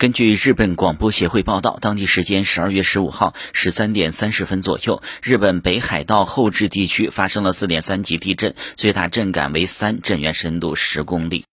根据日本广播协会报道当地时间十二月十五号十三点三十分左右日本北海道后置地区发生了四点三级地震最大震感为三震源深度十公里。